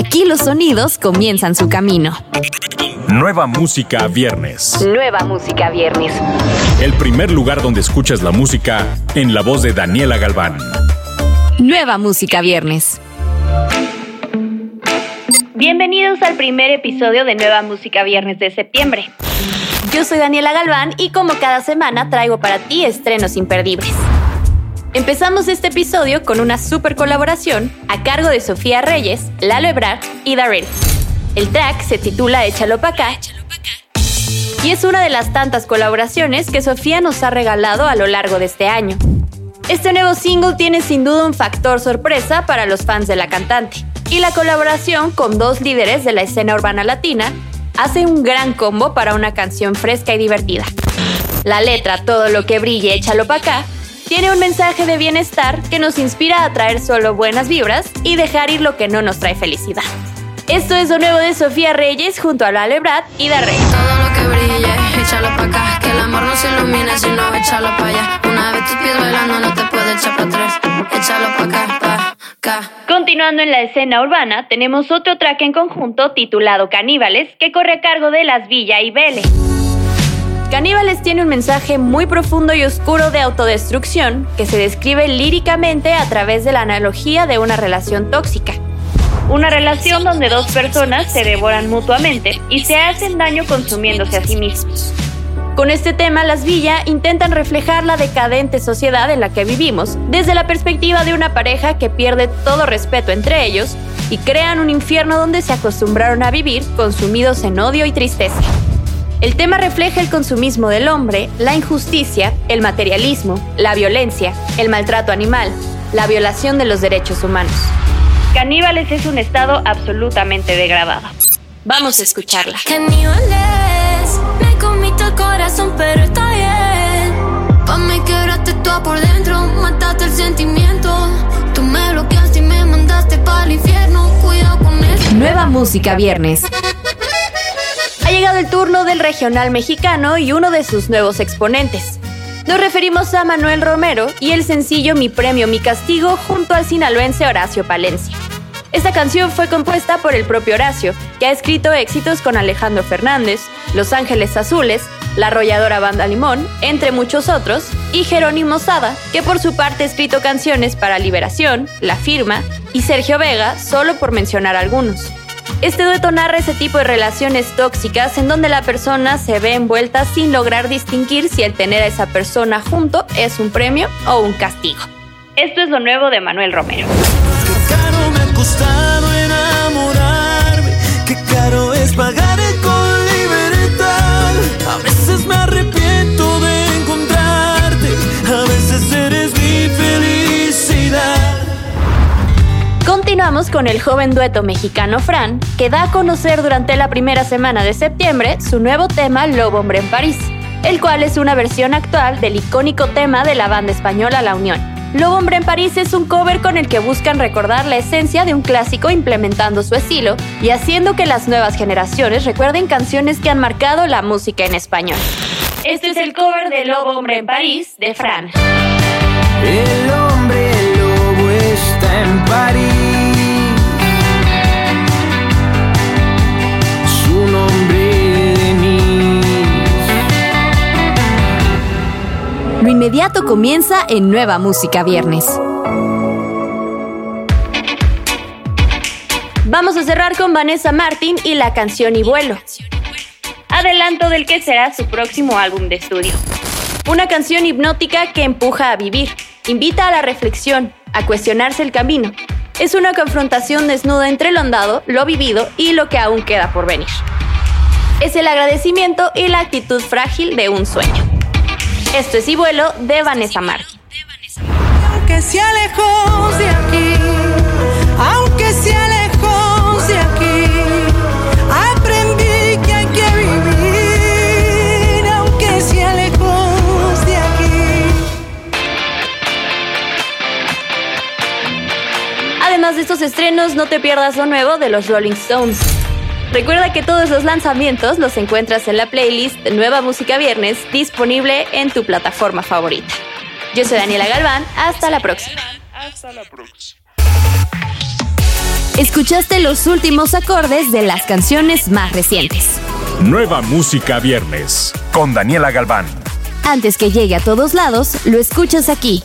Aquí los sonidos comienzan su camino. Nueva música viernes. Nueva música viernes. El primer lugar donde escuchas la música en la voz de Daniela Galván. Nueva música viernes. Bienvenidos al primer episodio de Nueva Música Viernes de septiembre. Yo soy Daniela Galván y como cada semana traigo para ti estrenos imperdibles. Empezamos este episodio con una super colaboración a cargo de Sofía Reyes, Lalo Ebrard y Darrell. El track se titula Échalo pa' acá y es una de las tantas colaboraciones que Sofía nos ha regalado a lo largo de este año. Este nuevo single tiene sin duda un factor sorpresa para los fans de la cantante y la colaboración con dos líderes de la escena urbana latina hace un gran combo para una canción fresca y divertida. La letra Todo lo que brille, échalo pa' acá tiene un mensaje de bienestar que nos inspira a traer solo buenas vibras y dejar ir lo que no nos trae felicidad. Esto es lo nuevo de Sofía Reyes junto a Lale Brad y Darrey. Todo lo que brille, échalo pa' acá. Que el amor no se ilumina si no échalo pa' allá. Una vez tus pies bailando, no te puedes echar pa' atrás. Échalo pa' acá, pa' acá. Continuando en la escena urbana, tenemos otro track en conjunto titulado Caníbales que corre a cargo de Las Villa y Vele. Caníbales tiene un mensaje muy profundo y oscuro de autodestrucción que se describe líricamente a través de la analogía de una relación tóxica. Una relación donde dos personas se devoran mutuamente y se hacen daño consumiéndose a sí mismos. Con este tema, las Villa intentan reflejar la decadente sociedad en la que vivimos desde la perspectiva de una pareja que pierde todo respeto entre ellos y crean un infierno donde se acostumbraron a vivir consumidos en odio y tristeza. El tema refleja el consumismo del hombre, la injusticia, el materialismo, la violencia, el maltrato animal, la violación de los derechos humanos. Caníbales es un estado absolutamente degradado. Vamos a escucharla. Caníbales, me comiste el corazón, pero está bien. Pa' me quebraste todo por dentro, mataste el sentimiento. Tú me bloqueaste y me mandaste para infierno. Cuidado con eso. Nueva música viernes. Ha llegado el turno del regional mexicano y uno de sus nuevos exponentes. Nos referimos a Manuel Romero y el sencillo Mi Premio, Mi Castigo junto al sinaloense Horacio Palencia. Esta canción fue compuesta por el propio Horacio, que ha escrito éxitos con Alejandro Fernández, Los Ángeles Azules, La Arrolladora Banda Limón, entre muchos otros, y Jerónimo Sada, que por su parte ha escrito canciones para Liberación, La Firma y Sergio Vega, solo por mencionar algunos. Este dueto narra ese tipo de relaciones tóxicas en donde la persona se ve envuelta sin lograr distinguir si el tener a esa persona junto es un premio o un castigo. Esto es lo nuevo de Manuel Romero. Con el joven dueto mexicano Fran, que da a conocer durante la primera semana de septiembre su nuevo tema Lobo Hombre en París, el cual es una versión actual del icónico tema de la banda española La Unión. Lobo Hombre en París es un cover con el que buscan recordar la esencia de un clásico implementando su estilo y haciendo que las nuevas generaciones recuerden canciones que han marcado la música en español. Este es el cover de Lobo Hombre en París de Fran. El hombre lobo está en París. Inmediato comienza en Nueva Música Viernes. Vamos a cerrar con Vanessa Martin y la canción Y Vuelo. Adelanto del que será su próximo álbum de estudio. Una canción hipnótica que empuja a vivir, invita a la reflexión, a cuestionarse el camino. Es una confrontación desnuda entre lo andado, lo vivido y lo que aún queda por venir. Es el agradecimiento y la actitud frágil de un sueño. Esto es Y Vuelo de Vanessa Martin. Aunque sea lejos de aquí, aunque sea lejos de aquí, aprendí que hay que vivir, aunque sea lejos de aquí. Además de estos estrenos, no te pierdas lo nuevo de los Rolling Stones. Recuerda que todos los lanzamientos los encuentras en la playlist de Nueva Música Viernes disponible en tu plataforma favorita. Yo soy Daniela Galván, hasta la próxima. Escuchaste los últimos acordes de las canciones más recientes. Nueva Música Viernes con Daniela Galván. Antes que llegue a todos lados, lo escuchas aquí.